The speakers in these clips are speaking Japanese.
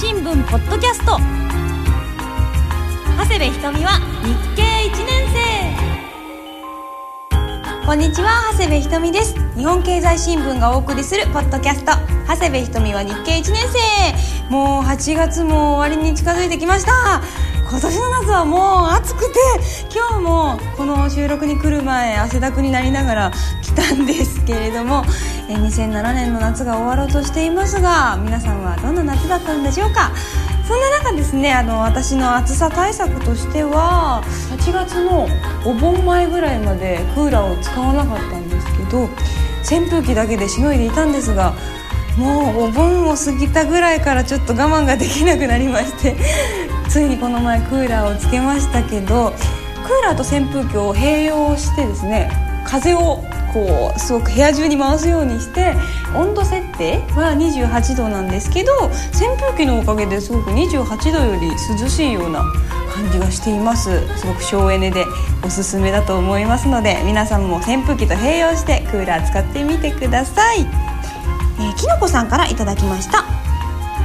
新聞ポッドキャスト。長谷部ひとみは日経1年生。こんにちは長谷部ひとみです。日本経済新聞がお送りするポッドキャスト。長谷部ひとみは日経1年生。もう8月も終わりに近づいてきました。今年の夏はもう暑くて今日もこの収録に来る前汗だくになりながら来たんですけれども2007年の夏が終わろうとしていますが皆さんはどんな夏だったんでしょうか？そんな中ですねあの私の暑さ対策としては8月のお盆前ぐらいまでクーラーを使わなかったんですけど扇風機だけでしのいでいたんですがもうお盆を過ぎたぐらいからちょっと我慢ができなくなりましてついにこの前クーラーをつけましたけどクーラーと扇風機を併用してですね風をこうすごく部屋中に回すようにして温度設定は28度なんですけど扇風機のおかげですごく28度より涼しいような感じがしています。すごく省エネでおすすめだと思いますので皆さんも扇風機と併用してクーラー使ってみてください、えー、きのこさんからいただきました。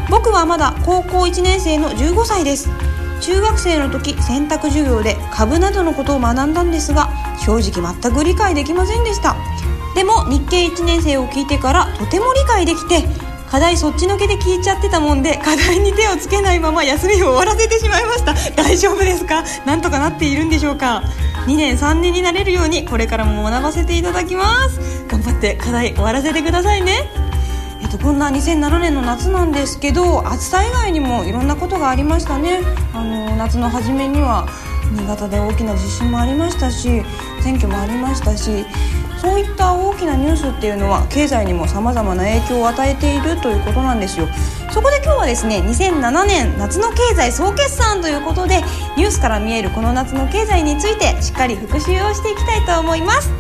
僕はまだ高校1年生の15歳です。中学生の時選択授業で株などのことを学んだんですが正直全く理解できませんでした。でも日経1年生を聞いてからとても理解できて課題そっちのけで聞いちゃってたもんで課題に手をつけないまま休みを終わらせてしまいました。大丈夫ですか？なんとかなっているんでしょうか？2年3年になれるようにこれからも学ばせていただきます。頑張って課題終わらせてくださいね、こんな2007年の夏なんですけど暑さ以外にもいろんなことがありましたね。あの夏の初めには新潟で大きな地震もありましたし選挙もありましたしそういった大きなニュースっていうのは経済にもさまざまな影響を与えているということなんですよ。そこで今日はですね2007年夏の経済総決算ということでニュースから見えるこの夏の経済についてしっかり復習をしていきたいと思います。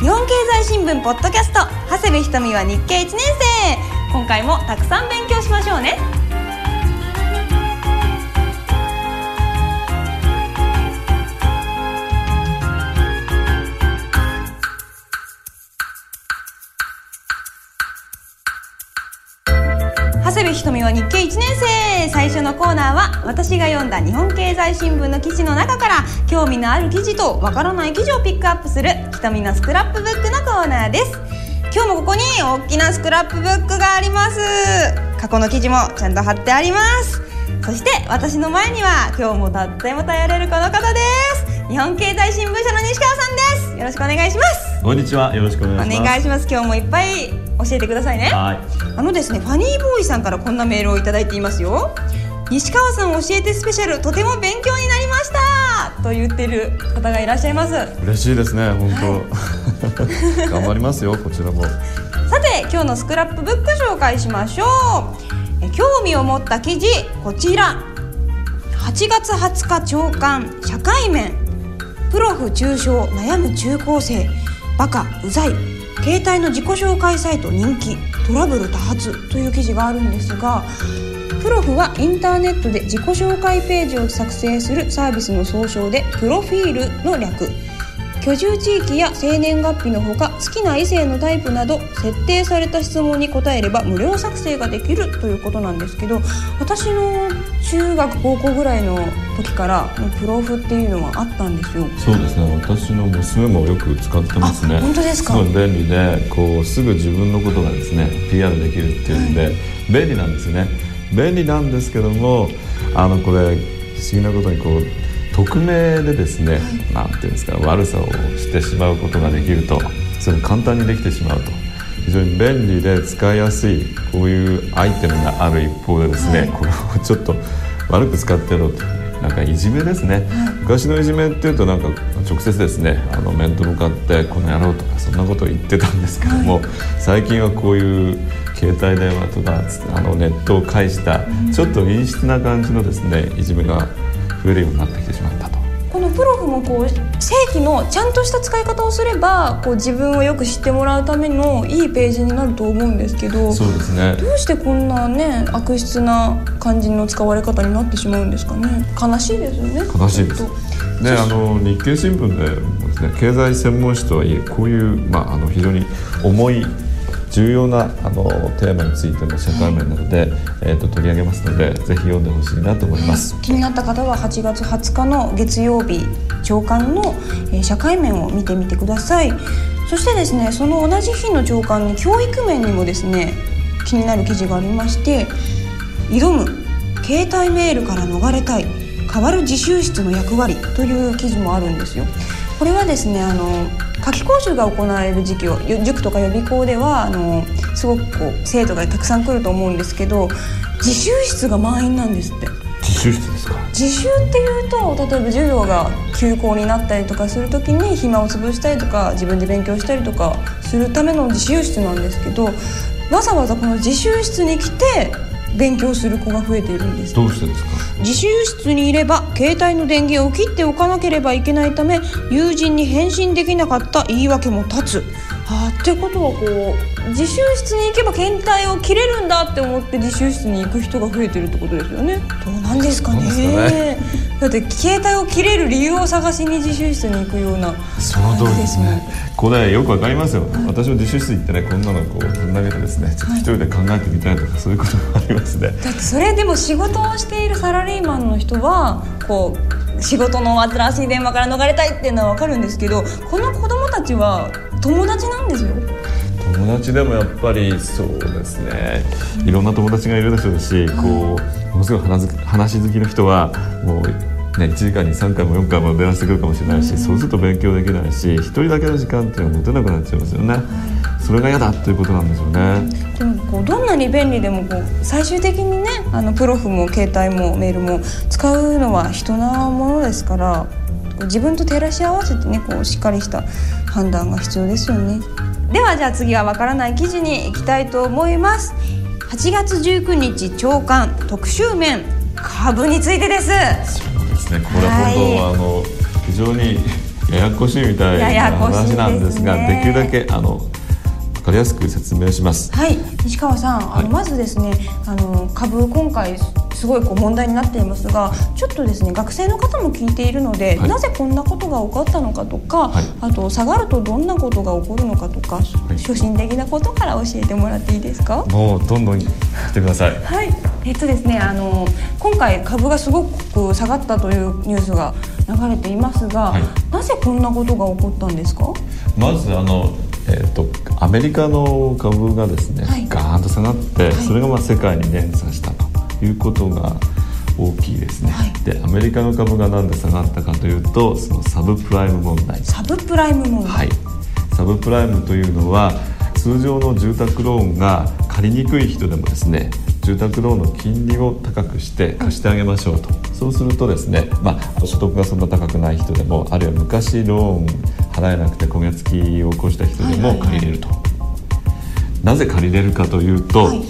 日本経済新聞ポッドキャスト長谷部ひとみは日経1年生。今回もたくさん勉強しましょうね。長谷部ひとみは日経1年生。最初のコーナーは私が読んだ日本経済新聞の記事の中から興味のある記事とわからない記事をピックアップするひとみのスクラップブックのコーナーです。今日もここに大きなスクラップブックがあります。過去の記事もちゃんと貼ってあります。そして私の前には今日もとっても頼れるこの方です。日本経済新聞社の西川さんです。よろしくお願いします。こんにちは。よろしくお願いします。お願いします。今日もいっぱい教えてくださいね。はい。あのですねファニーボーイさんからこんなメールをいただいていますよ。西川さん教えてスペシャルとても勉強になりましたと言ってる方がいらっしゃいます。さ嬉しいですね本当、頑張りますよこちらも。て今日のスクラップブック紹介しましょう。え興味を持った記事こちら。8月20日朝刊社会面。プロフ中傷悩む中高生。バカうざい。携帯の自己紹介サイト人気。トラブル多発という記事があるんですがプロフはインターネットで自己紹介ページを作成するサービスの総称でプロフィールの略。居住地域や生年月日のほか好きな異性のタイプなど設定された質問に答えれば無料作成ができるということなんですけど私の中学高校ぐらいの時からプロフっていうのはあったんですよ。そうですね。私の娘もよく使ってますね。あ本当ですか？ごい便利でこうすぐ自分のことがですね PR できるっていうんで、便利なんですね便利なんですけどもあのこれ不思議なことにこう匿名でですね、なんていうんですか悪さをしてしまうことができるとそれ簡単にできてしまうと非常に便利で使いやすいこういうアイテムがある一方でですね、はい。これをちょっと悪く使ってろとなんかいじめですね、昔のいじめっていうとなんか直接ですねあの面と向かってこの野郎とかそんなことを言ってたんですけども、最近はこういう携帯電話とかあのネットを介したちょっと陰湿な感じのですねいじめが増えるようになってきてしまったと。このプロフもこう正規のちゃんとした使い方をすればこう自分をよく知ってもらうためのいいページになると思うんですけどそうですね。どうしてこんなね悪質な感じの使われ方になってしまうんですかね。悲しいですよね悲しいです。ね、あの日経新聞でもですね経済専門誌とはいえこういう、まあ、あの非常に重い重要なあのテーマについての社会面なので、えー、と取り上げますのでぜひ読んでほしいなと思います。気になった方は8月20日の月曜日朝刊の、えー社会面を見てみてくださいそしてですねその同じ日の朝刊に教育面にもですね気になる記事がありまして「挑む携帯メールから逃れたい変わる自習室の役割」という記事もあるんですよこれはですねあの夏期講習が行われる時期をゆ塾とか予備校ではあのすごくこう生徒がたくさん来ると思うんですけど自習室が満員なんですって。自習室ですか？自習っていうと例えば授業が休校になったりとかする時に暇を潰したりとか自分で勉強したりとかするための自習室なんですけどわざわざこの自習室に来て勉強する子が増えているんです。どうしてですか？自習室にいれば携帯の電源を切っておかなければいけないため友人に返信できなかった言い訳も立つ。あーってことはこう自習室に行けば携帯を切れるんだって思って自習室に行く人が増えてるってことですよね。どうなんですかねだって携帯を切れる理由を探しに自習室に行くようなその通りですね。これよくわかりますよ、私も自習室行ってねこんなのこうぶん投げてですねちょっと一人で考えてみたいとか、そういうこともありますね。だってそれでも仕事をしているサラリーマンの人はこう仕事の煩わしい電話から逃れたいっていうのは分かるんですけどこの子供たちは友達なんですよ。友達でもやっぱりそうですね。いろんな友達がいるでしょうし、こうものすごい話好きの人はもうね1時間に3回も4回も電話してくるかもしれないし、そうすると勉強できないし一人だけの時間っていうのは持てなくなっちゃいますよね、それが嫌だということなんでしょうね、でもこうどんなに便利でもこう最終的にねあのプロフも携帯もメールも使うのは人なものですから自分と照らし合わせてねこうしっかりした判断が必要ですよね。ではじゃあ次はわからない記事に行きたいと思います。8月19日朝刊特集面株についてですね。これは本当はあの非常にややこしいみたいな話なんですができるだけあの分かりやすく説明します。はい、西川さん、あはい。のまずですね、あの株今回すごいこう問題になっていますが、ちょっとですね学生の方も聞いているので、はい。なぜこんなことが起こったのかとか、はい。あと下がるとどんなことが起こるのかとか、い。初心的なことから教えてもらっていいですか？もうどんどん来てください。はい、えっとですね、あの今回株がすごく下がったというニュースが流れていますが、はい。なぜこんなことが起こったんですか？まずあの、えー、とアメリカの株がですね、はい。ガーンと下がって、い。それがまあ世界に連鎖したということが大きいですね、はい。でアメリカの株がなんで下がったかというとそのサブプライム問題。サブプライム問題。はい、サブプライムというのは通常の住宅ローンが借りにくい人でもですね住宅ローンの金利を高くして貸してあげましょうと、そうするとですね、まあ、所得がそんな高くない人でもあるいは昔ローン払えなくて焦げ付きを起こした人でも借りれると、なぜ借りれるかというと、はい。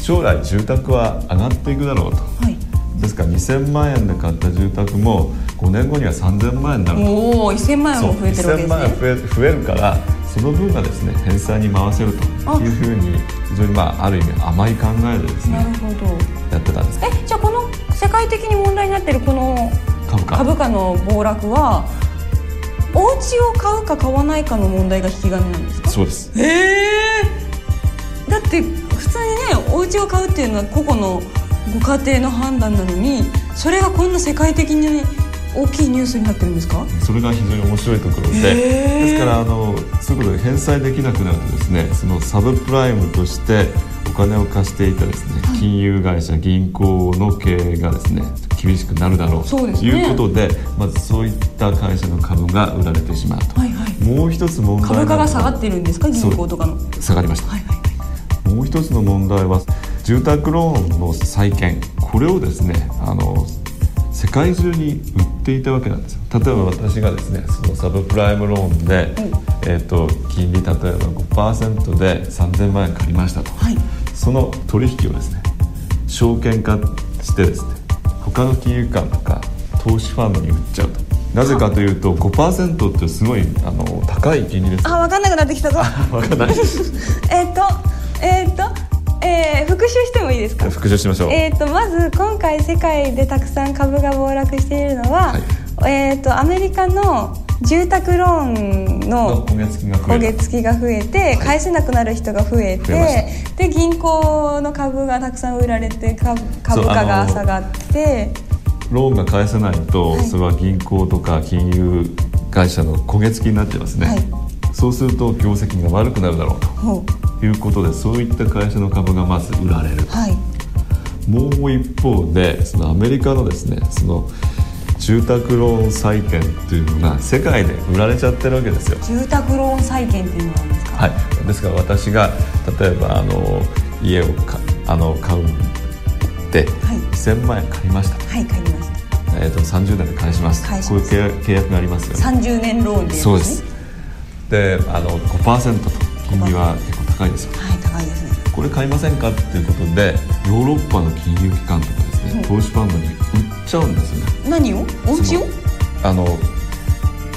将来住宅は上がっていくだろうと。はい。ですから2000万円で買った住宅も5年後には3000万円になると。おお、1000万円も増えてるわけ1000です万円ね。増え増えるからその分がですね返済に回せるというふうに非常にまあある意味甘い考えでですねなるほど。やってたんです。え、じゃあこの世界的に問題になっているこの株価。株価の暴落はお家を買うか買わないかの問題が引き金なんですか？そうです。ええ。だって普通にねお家を買うっていうのは個々のご家庭の判断なのにそれがこんな世界的に大きいニュースになってるんですか？それが非常に面白いところでですからあのそういうことで返済できなくなるとですねそのサブプライムとしてお金を貸していたですね、金融会社銀行の経営がですね厳しくなるだろうということでまずそういった会社の株が売られてしまうと、はいはい。もう一つ問題株価が下がっってるんですか？銀行とかの。はい下がりました。はいはい。もう一つの問題は住宅ローンの債券これをですねあの世界中に売っていたわけなんですよ。例えば私がですねそのサブプライムローンで、えー、と金利例えば5%で3000万円借りましたと、はい。その取引をですね証券化してですね他の金融機関とか投資ファンドに売っちゃうと。なぜかというと5%ってすごいあの高い金利です。あ分かんなくなってきたぞ。わかんない えっとえっー復習してもいいですか？復習しましょう、えー、とまず今回世界でたくさん株が暴落しているのは、えー、とアメリカの住宅ローンの焦げ付きが増えて返せなくなる人が増えてで銀行の株がたくさん売られて株株価が下がってローンが返せないと、はい。それは銀行とか金融会社の焦げ付きになっちゃいますね、はいそうすると業績が悪くなるだろうということでそういった会社の株がまず売られる。はい。もう一方でそのアメリカのですねその住宅ローン債券っていうのが世界で売られちゃってるわけですよ。住宅ローン債券っていうのがあるんですか？はい、ですから私が例えばあの家をかあの買うで、はい。1000万円借りました、はい買いました。えー、と30年で返します。返します。こういう契約がありますよね。30年ローンでそうです。であの5%と。金利は結構高いですよ。はい高いですね。これ買いませんか？っていうことでヨーロッパの金融機関とかですね、うん。投資ファンドに売っちゃうんですよね。何を？お家を？あの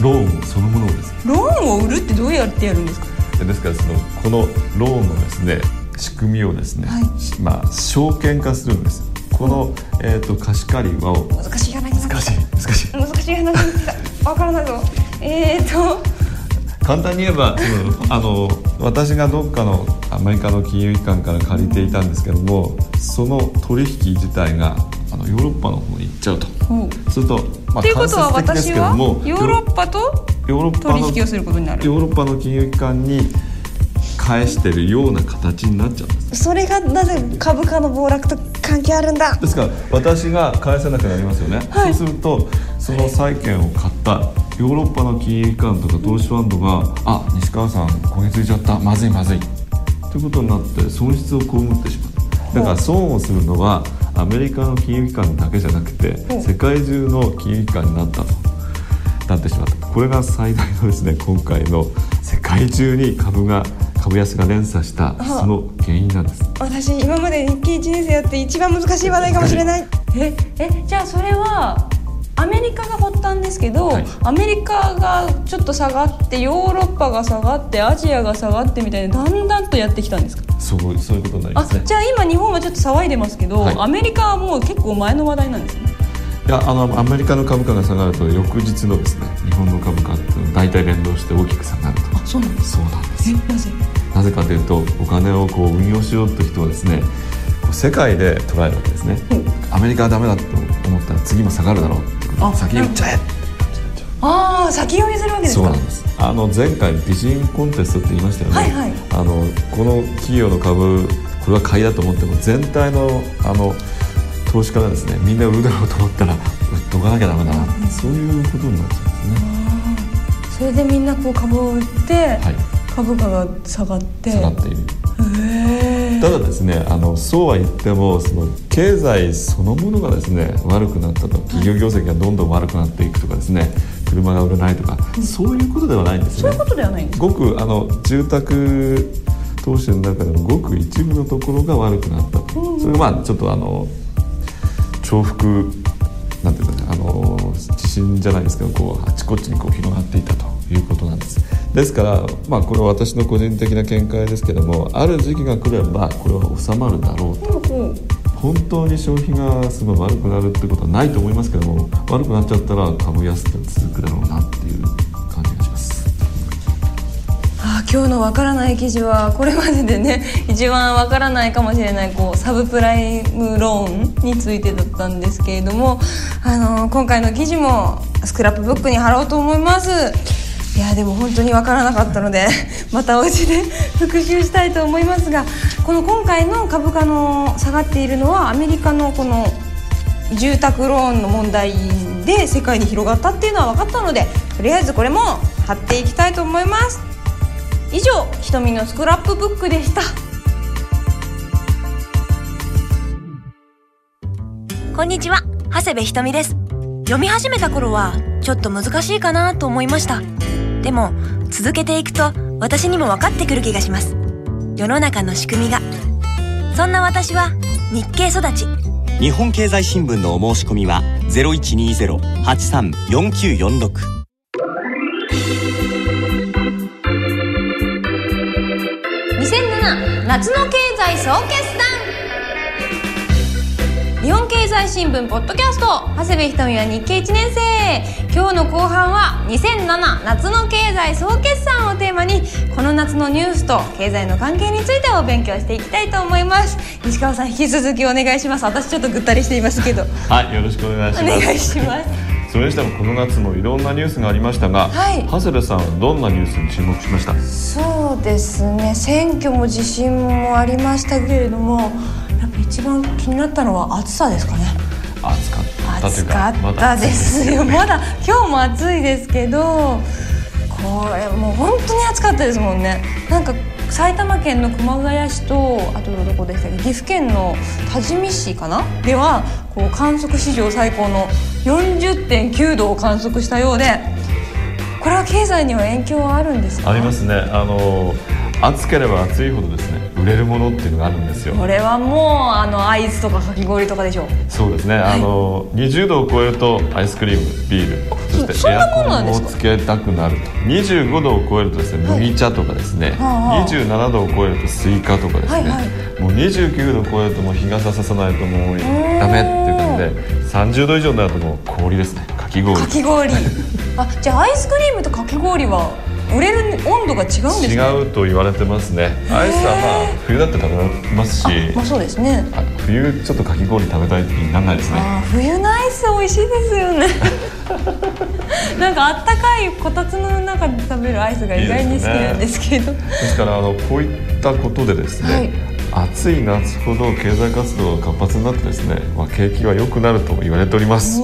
ローンそのものをですね。ローンを売るってどうやってやるんですか？でですからそのこのローンのですね仕組みをですね、はい。しまあ証券化するんです。この、えー、と貸し借りは難しい話。難しい難しい。難しい話。わからないぞ。えーと簡単に言えばあの私がどっかのアメリカの金融機関から借りていたんですけどもその取引自体があのヨーロッパの方に行っちゃうと。すると、まあ、っていうことは間接的です私はけどもヨーロッパとヨーロッパの取引をすることになる。ヨーロッパの金融機関に返してるような形になっちゃうんです。それがなぜ株価の暴落と関係あるんだ？ですから私が返せなくなりますよね、はい。そうするとその債券を買ったヨーロッパの金融機関とか投資ファンドが「あ西川さん焦げ付いちゃった。まずいまずい」ということになって損失を被ってしまう。だから損をするのはアメリカの金融機関だけじゃなくて世界中の金融機関になったと。なってしまった。これが最大のですね今回の世界中に株が株安が連鎖したその原因なんです。私今まで日経1年生やって一番難しい話題かもしれない。ええじゃあそれはアメリカが発端ですけど、はい。アメリカがちょっと下がってヨーロッパが下がってアジアが下がってみたいなだんだんとやってきたんですか？そうそういうことになりあますね。じゃあ今日本はちょっと騒いでますけど、はい。アメリカはもう結構前の話題なんですね。いやあのアメリカの株価が下がると翌日のですね日本の株価って大体連動して大きく下がると。あそうなんですそうなんです。えなぜ？なぜかというとお金をこう運用しようという人はですね世界で捉えるわけですね。う。んアメリカはダメだと思ったら次も下がるだろう先に売っちゃえ。ああ先読みするわけですか。そうなんです。あの前回美人コンテストって言いましたよね、はいはい。あのこの企業の株これは買いだと思っても全体のあの投資家がですねみんな売るだろうと思ったら売っとかなきゃダメだな、そういうことになっちゃうんですね、それでみんなこう株を売って、はい。株価が下がって。下がっているただですねあのそうは言ってもその経済そのものがですね悪くなったと企業業績がどんどん悪くなっていくとかですね車が売れないとか、そういうことではないんですね。そういうことではないんです。かごくあの住宅投資の中でもごく一部のところが悪くなった。と、それがまあちょっとあの重複なんていうかねあの地震じゃないですけどこうあちこちにこう広がっていたということなんですですからまあこれは私の個人的な見解ですけどもある時期が来ればこれは収まるだろうと。ほう本当に消費がすごい悪くなるってことはないと思いますけども悪くなっちゃったら株安って続くだろうなっていう感じがします。あー今日のわからない記事はこれまででね 一番わからないかもしれないこうサブプライムローンについてだったんですけれども、あのー今回の記事もスクラップブックに貼ろうと思いますいやでも本当にわからなかったので またお家で 復習したいと思いますがこの今回の株価の下がっているのはアメリカのこの住宅ローンの問題で世界に広がったっていうのは分かったのでとりあえずこれも貼っていきたいと思います。以上ひとみのスクラップブックでした。こんにちは長谷部ひとみです。読み始めた頃はちょっと難しいかなと思いました。でも続けていくと私にも分かってくる気がします。世の中の仕組みが。そんな私は日経育ち。日本経済新聞のお申し込みは0120-834946 2007夏の経済総決算日本経済新聞ポッドキャスト長谷部ひとみは日経1年生。今日の後半は2007夏の経済総決算をテーマにこの夏のニュースと経済の関係についてお勉強していきたいと思います。西川さん引き続きお願いします。私ちょっとぐったりしていますけど。はいよろしくお願いしおます。願いします。それにしてもこの夏もいろんなニュースがありましたが、はい。長谷部さんはどんなニュースに注目しましたそうですね選挙も地震もありましたけれどもやっぱ一番気になったのは暑さですかね。暑かったという暑かったですよ。まだ今日も暑いですけどこれもう本当に暑かったですもんね。なんか埼玉県の熊谷市とあとどこでしたっけ岐阜県の多治見市かな？ではこう観測史上最高の40.9度を観測したようでこれは経済には影響はあるんですか？ありますね。あの暑ければ暑いほどですね売れるものっていうのがあるんですよ。これはもうあのアイスとかかき氷とかでしょう。そうですね、あの20度を超えるとアイスクリームビールそしてエアコンをつけたくなると。25度を超えるとですねはい。麦茶とかですね、はあはあ。27度を超えるとスイカとかですね、はいはい。もう29度を超えるともう日傘ささないともうダメっていう感じで。30度以上になるともう氷ですね。かき氷。かき氷。あじゃあアイスクリームとかき氷は売れる温度が違うんですか違うと言われてますね。アイスはまあ冬だって食べますしまあそうですね。あ冬ちょっとかき氷食べたい時にならないですね。冬のアイス美味しいですよね。なんかあったかいこたつの中で食べるアイスが意外に好きなんですけど。ですからあのこういったことでですね、はい。暑い夏ほど経済活動が活発になってですね、まあ、景気は良くなると言われております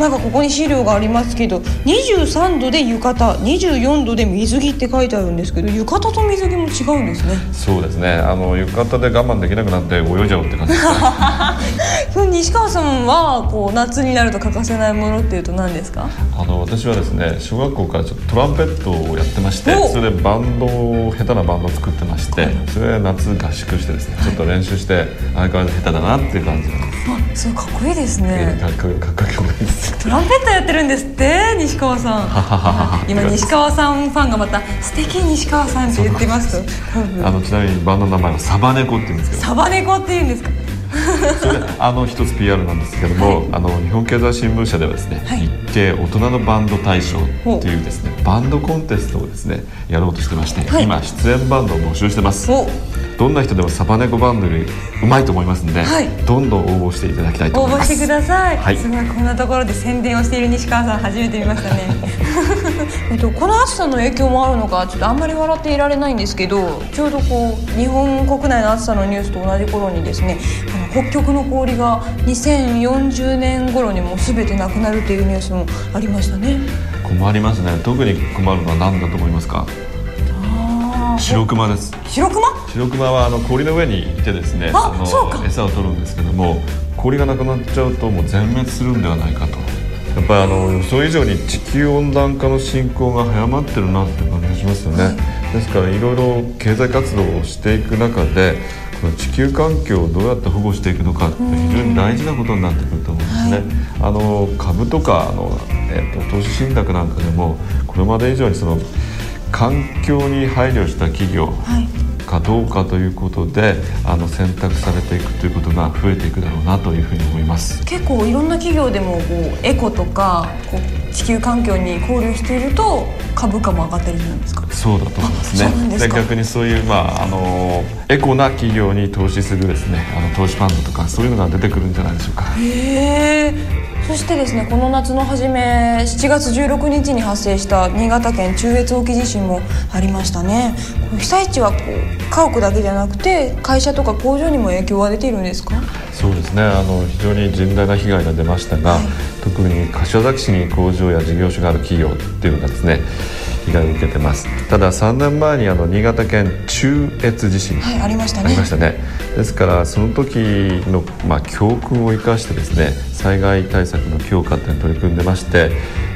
なんかここに資料がありますけど23度で浴衣24度で水着って書いてあるんですけど浴衣と水着も違うんですね。そうですね。あの浴衣で我慢できなくなって泳いじゃおうって感じですね。西川さんはこう夏になると欠かせないものっていうと何ですか？あの私はですね小学校からちょっとトランペットをやってましておそれでバンドを下手なバンドを作ってましてそれで夏合宿してですねちょっと練習して相変わらず下手だなっていう感じなんです。あそうかっこいいですね。かっこいいかっこよくないですトランペットやってるんですって西川さん。今西川さんファンがまた「素敵西川さん」って言ってます。あのちなみにバンドの名前はサバネコって言うんですけど。サバネコって言うんですか？あの一つ PR なんですけども、あの日本経済新聞社ではですね、はい。日経大人のバンド大賞というですねバンドコンテストをですねやろうとしてまして、はい。今出演バンドを募集してます。おどんな人でもサバネコバンドよりうまいと思いますんで、はい。どんどん応募していただきたいと思います。応募してください、はい。すごいこんなところで宣伝をしている西川さん初めて見ましたね。えっとこの暑さの影響もあるのかちょっとあんまり笑っていられないんですけどちょうどこう日本国内の暑さのニュースと同じ頃にですねあの北極の氷が2040年頃にもう全てなくなるっていうニュースもありましたね。困りますね。特に困るのは何だと思いますか？白クマです。白熊？白クマはあの氷の上にいてですねあの餌を取るんですけども氷がなくなっちゃうともう全滅するんではないか。とやっぱりあの予想以上に地球温暖化の進行が早まってるなって感じがしますよね、ですからいろいろ経済活動をしていく中でこの地球環境をどうやって保護していくのかって非常に大事なことになってくると思うんですね、あの株とかあの、えっと投資信託なんかでもこれまで以上にその環境に配慮した企業、はい。かどうかということであの選択されていくということが増えていくだろうなというふうに思います。結構いろんな企業でもこうエコとかこう地球環境に考慮していると株価も上がったりするんですか？そうだと思いますね。で逆にそういう、まあ、あのエコな企業に投資するですねあの投資ファンドとかそういうのが出てくるんじゃないでしょうか。へえそしてですねこの夏の初め7月16日に発生した新潟県中越沖地震もありましたね。被災地はこう家屋だけじゃなくて会社とか工場にも影響が出ているんですか？そうですね。あの非常に甚大な被害が出ましたが、はい。特に柏崎市に工場や事業所がある企業っていうのがですね被害を受けてます。ただ3年前にあの新潟県中越地震、はいありましたね。ありましたね。ですからその時の、まあ、教訓を生かしてですね災害対策の強化って取り組んでまして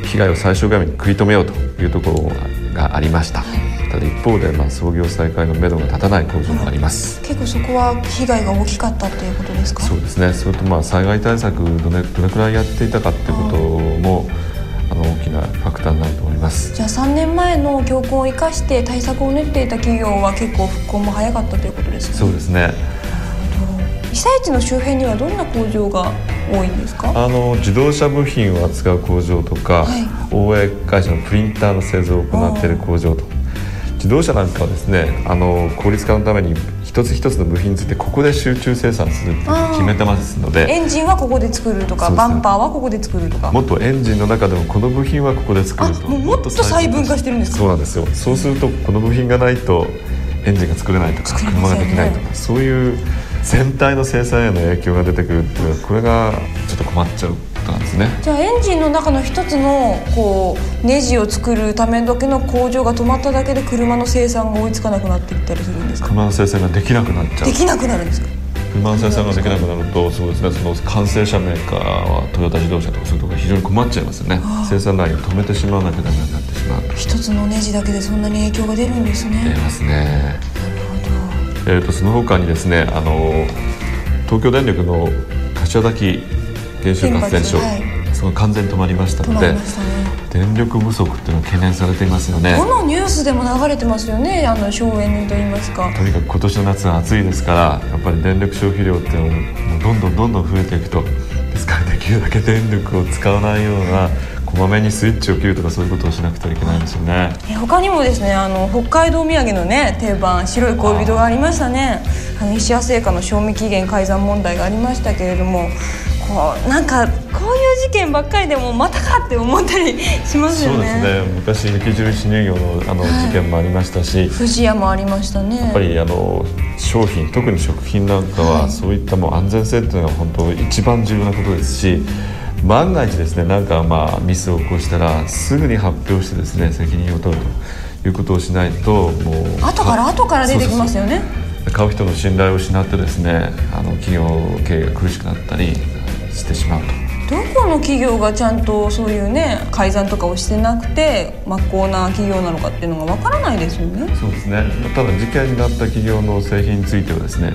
被害を最小限に食い止めようというところがありました、ただ一方で、まあ、操業再開のめどが立たない工場もあります。結構そこは被害が大きかったっていうことですか？そうですね。それとまあ災害対策どれどれくらいやっていたかっていうこともあの大きなファクターになると思います。じゃあ3年前の教訓を生かして対策を練っていた企業は結構復興も早かったということですかそうですね。被災地の周辺にはどんな工場が多いんですか？あの自動車部品を扱う工場とか、はい。大江会社のプリンターの製造を行っている工場と自動車なんかはですねあの効率化のために一つ一つの部品についてここで集中生産するって決めてますのでエンジンはここで作るとか、ね。バンパーはここで作るとか。もっとエンジンの中でもこの部品はここで作るとあもうもっと細分化してるんですか？そうなんですよ。そうするとこの部品がないとエンジンが作れないとか車ができないとかそういう全体の生産への影響が出てくるっていうのはこれがちょっと困っちゃうことなんですね。じゃあエンジンの中の一つのこうネジを作るためだけの工場が止まっただけで車の生産が追いつかなくなっていったりするんですか？車の生産ができなくなっちゃう。できなくなるんですか？車の生産ができなくなるとそうですね。その完成車メーカーはトヨタ自動車とかそういうところが非常に困っちゃいますよね。生産ラインを止めてしまわなきゃダメになってしまう。と一つのネジだけでそんなに影響が出るんです出ねますね。えー、とその他にですねあの東京電力の柏崎原子力発電所、原発その完全に止まりました止まのでりましたね。電力不足っていうのは懸念されていますよね。どのニュースでも流れてますよねあの省エネと言いますか。とにかく今年の夏は暑いですからやっぱり電力消費量っていうのもどんどんどんどん増えていくと。ですからできるだけ電力を使わないようなこまめにスイッチを切るとかそういうことをしなくてはいけないんですよね。え他にもですねあの北海道土産のね定番白い恋人がありましたね。あの石屋製菓の賞味期限改ざん問題がありましたけれどもこうなんかこういう事件ばっかりでもまたかって思ったりしますよそうねですね。昔雪印乳業のあのはい事件もありましたし、富士屋もありましたね。やっぱりあの商品特に食品なんかははい。そういったもう安全性っていうのが本当一番重要なことですし万が一ですねなんかまあミスを起こしたらすぐに発表してですね責任を取るということをしないともう後から後から出てきますよね。買う人の信頼を失ってですねあの企業経営が苦しくなったりしてしまうと。どこの企業がちゃんとそういうね改ざんとかをしてなくて真っ向な企業なのかっていうのがわからないですよね。そうですね。ただ事件になった企業の製品についてはですねや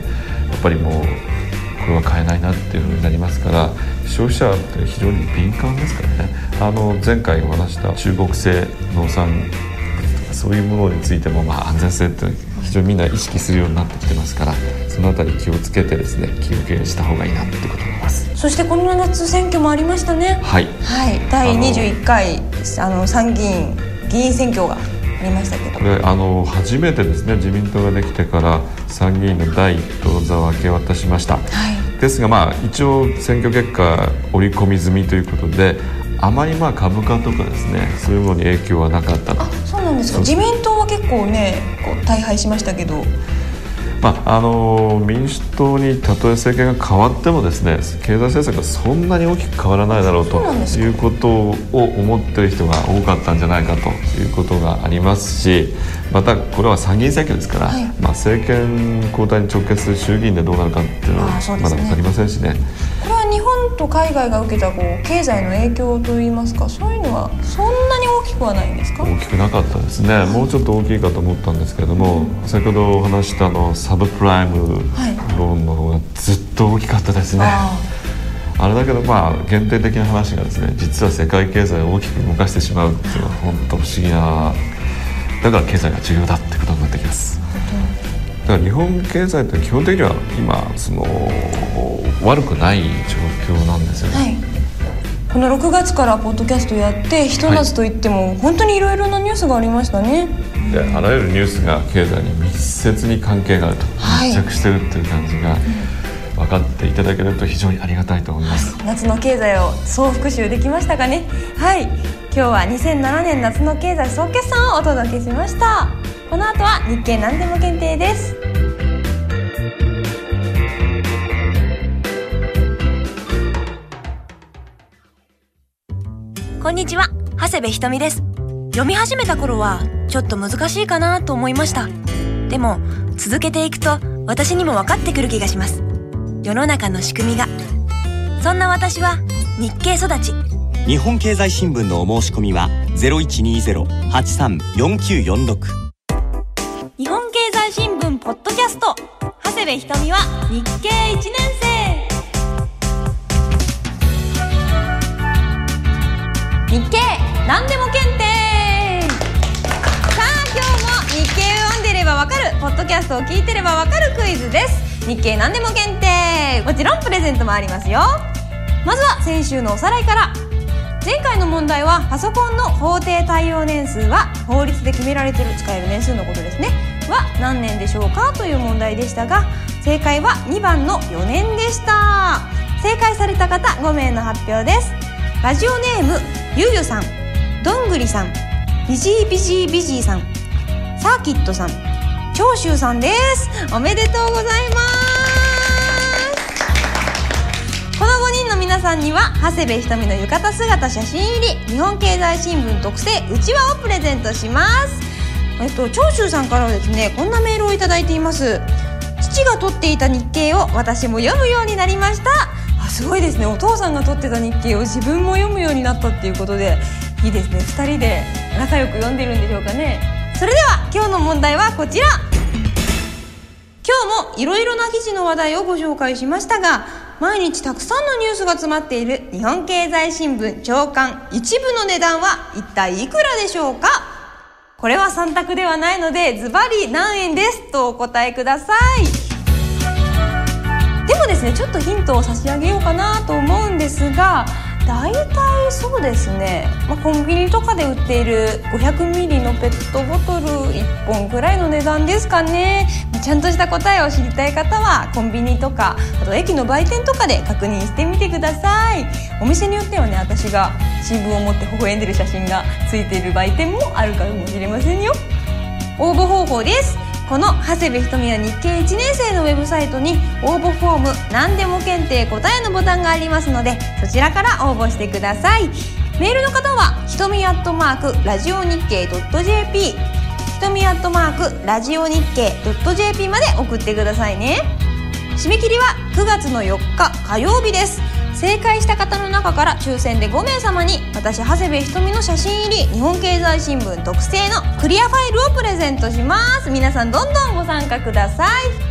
っぱりもうこれは買えないなっていうふうになりますから消費者って非常に敏感ですからね。あの前回お話した中国製農産物とかそういうものについても、まあ、安全性って非常にみんな意識するようになってきてますからそのあたり気をつけてですね気をつけした方がいいなってこと思います。そしてこの夏選挙もありましたね。はい。はい。第あの21回あの参議院議員選挙がありましたけど。これあの初めてですね自民党ができてから参議院の第一党座を明け渡しました、はい。ですがまあ一応選挙結果織り込み済みということであまりまあ株価とかですねそういうものに影響はなかった。とあそうなんですか。自民党は結構ねこう大敗しましたけど。まあ、あの民主党にたとえ政権が変わってもですね経済政策がそんなに大きく変わらないだろうということを思ってる人が多かったんじゃないかということがありますしまたこれは参議院選挙ですから、はい。まあ、政権交代に直結する衆議院でどうなるかっていうのはまだ分かりませんしね。日本と海外が受けたこう経済の影響といいますかそういうのはそんなに大きくはないんですか？大きくなかったですね、もうちょっと大きいかと思ったんですけれども、先ほどお話したあのサブプライムはい。ローンの方がずっと大きかったですね、ああ。れだけどまあ限定的な話がですね実は世界経済を大きく動かしてしまうっていうのは本当不思議なだから経済が重要だってことになってきますだから日本経済って基本的には今その悪くない状況なんですよね、はい。この6月からポッドキャストやってひと夏といっても本当にいろいろなニュースがありましたね。であらゆるニュースが経済に密接に関係があると、はい密着してるっていう感じが分かっていただけると非常にありがたいと思います、夏の経済を総復習できましたかね？はい。今日は2007年夏の経済総決算をお届けしました。この後は日経何でも検定ですこんにちは。長谷部ひとみです。読み始めた頃はちょっと難しいかなと思いました。でも続けていくと私にも分かってくる気がします。世の中の仕組みが。そんな私は日経育ち。日本経済新聞のお申し込みは0120-83-4946日本経済新聞ポッドキャスト。長谷部ひとみは日経1年生日経何でも検定さあ今日も日経を読んでればわかるポッドキャストを聞いてればわかるクイズです。日経何でも検定。もちろんプレゼントもありますよ。まずは先週のおさらいから前回の問題はパソコンの法定耐用年数は法律で決められてる使える年数のことですね。は何年でしょうかという問題でしたが正解は2番の4年でした。正解された方5名の発表です。ラジオネームゆうゆさんどんぐりさんビジービジービジーさんサーキットさん長州さんです。おめでとうございます。この5人の皆さんには長谷部ひとみの浴衣姿写真入り日本経済新聞特製うちわをプレゼントします。えっと長州さんからはですねこんなメールをいただいています。父が取っていた日経を私も読むようになりました。すごいですね。お父さんが取ってた日経を自分も読むようになったっていうことでいいですね。2人で仲良く読んでるんでしょうかね。それでは今日の問題はこちら。今日もいろいろな記事の話題をご紹介しましたが毎日たくさんのニュースが詰まっている日本経済新聞長官一部の値段は一体いくらでしょうか？これは3択ではないのでズバリ何円ですとお答えください。でもですねちょっとヒントを差し上げようかなと思うんですが大体そうですね、まあ、コンビニとかで売っている500ミリのペットボトル1本くらいの値段ですかね。ちゃんとした答えを知りたい方はコンビニとかあと駅の売店とかで確認してみてください。お店によってはね私が新聞を持って微笑んでる写真がついている売店もあるかもしれませんよ。応募方法です。この長谷部ひとみは日経1年生のウェブサイトに応募フォーム何でも検定答えのボタンがありますのでそちらから応募してください。メールの方はひとみアットマークラジオ日経 .jp ひとみアットマークラジオ日経 .jp まで送ってくださいね。締め切りは9月の4日火曜日です。正解した方の中から抽選で5名様に私長谷部ひとみの写真入り日本経済新聞特製のクリアファイルをプレゼントします。皆さんどんどんご参加ください。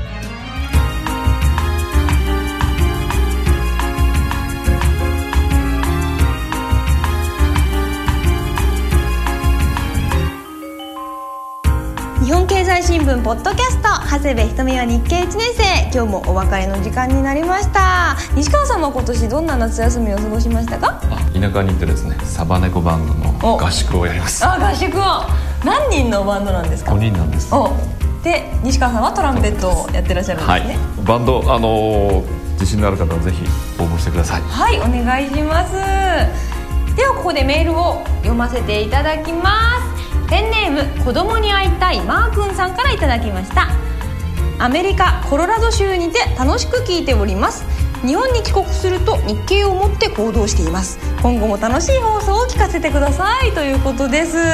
日本経済新聞ポッドキャスト長谷部ひとみは日経1年生。今日もお別れの時間になりました。西川さんは今年どんな夏休みを過ごしましたか？あ田舎に行ってですねサバネコバンドの合宿をやります。あ合宿を。何人のバンドなんですか？5人なんです。お。で西川さんはトランペットをやってらっしゃるんですはい。ねバンドあのー自信のある方はぜひ応募してください。はい、お願いします。ではここでメールを読ませていただきますペンネーム子供に会いたいマー君さんからいただきました。アメリカコロラド州にて楽しく聞いております。日本に帰国すると日経を持って行動しています。今後も楽しい放送を聞かせてください。ということです。いや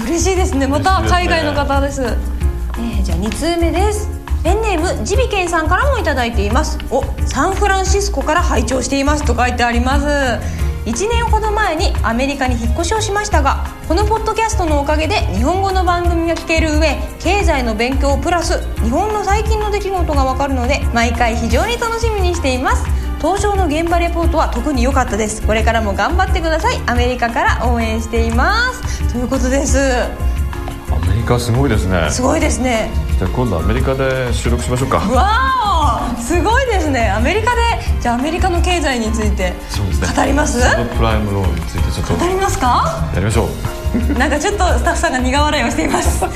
ー嬉しいですね。また海外の方です。えーじゃあ2通目です。ペンネームジビケンさんからもいただいています。おサンフランシスコから拝聴しています。と書いてあります1年ほど前にアメリカに引っ越しをしましたがこのポッドキャストのおかげで日本語の番組が聞ける上経済の勉強プラス日本の最近の出来事がわかるので毎回非常に楽しみにしています。登場の現場レポートは特に良かったです。これからも頑張ってください。アメリカから応援しています。ということです。アメリカすごいですね。すごいですね。じゃあ今度アメリカで収録しましょうか。わおすごいですね。アメリカでじゃあアメリカの経済について語ります？サブプライムローンについてちょっと。語りますか？やりましょう。なんかちょっとスタッフさんが苦笑いをしています。はい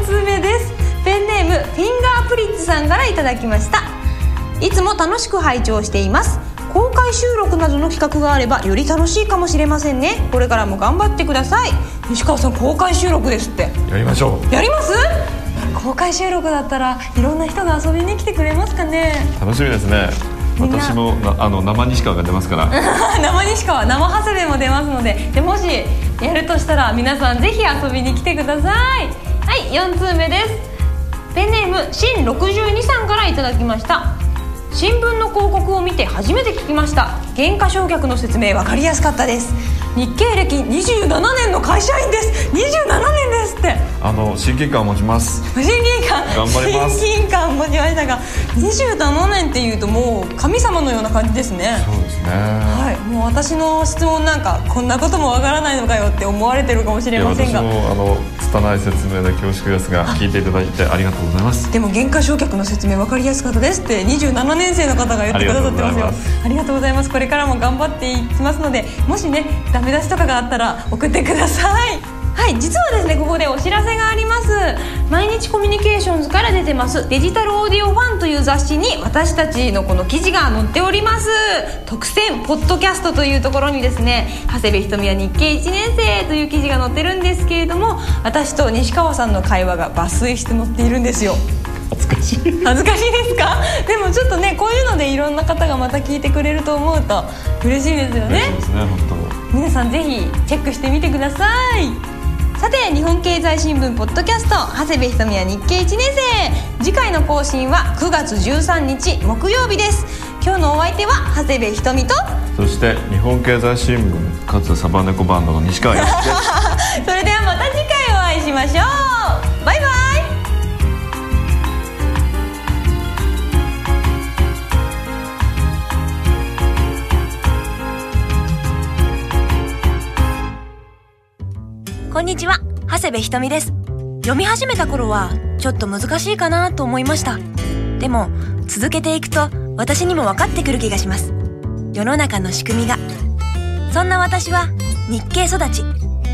3通目です。ペンネームフィンガープリッツさんからいただきました。いつも楽しく拝聴しています。公開収録などの企画があればより楽しいかもしれませんね。これからも頑張ってください。西川さん公開収録ですって。やりましょう。やります？公開収録だったらいろんな人が遊びに来てくれますかね。楽しみですね。私もなあの生西川が出ますから。生西川生長谷部も出ますのででもしやるとしたら皆さんぜひ遊びに来てください。はい4通目です。ペンネームしん62さんからいただきました。新聞の広告を見て初めて聞きました。減価償却の説明分かりやすかったです。日経歴27年の会社員です。27年ですって。あの親近感を持ちます。親近感。頑張ります。親近感持ちましたが27年っていうともう神様のような感じですね。そうですね。はい、もう私の質問なんかこんなこともわからないのかよって思われてるかもしいや私れませんが。もあの拙い説明で恐縮ですが聞いていただいてありがとうございます。でも減価償却の説明分かりやすかったですって27年生の方が言ってくださってます。よありがとうございます。これからも頑張っていきますのでもしねダメ出しとかがあったら送ってくださいはい実はですねここでお知らせがあります。毎日コミュニケーションズから出てます。デジタルオーディオファンという雑誌に私たちのこの記事が載っております。特選ポッドキャストというところにですね長谷部ひとみは日経1年生という記事が載ってるんですけれども私と西川さんの会話が抜粋して載っているんですよ。恥ずかしい。恥ずかしいですか？でもちょっとねこういうのでいろんな方がまた聞いてくれると思うと嬉しいですよね。そうですね本皆さんぜひチェックしてみてくださいさて日本経済新聞ポッドキャスト長谷部ひとみは日経1年生。次回の更新は9月13日木曜日です。今日のお相手は長谷部ひとみと当そして日本経済新聞かつサバネコバンドの西川康介 それではまた次回お会いしましょうにちは。長谷部ひとみです。読み始めた頃はちょっと難しいかなと思いました。でも続けていくと私にも分かってくる気がします。世の中の仕組みが。そんな私は日経育ち。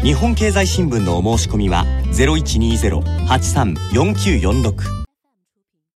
日本経済新聞のお申し込みは0120-83-4946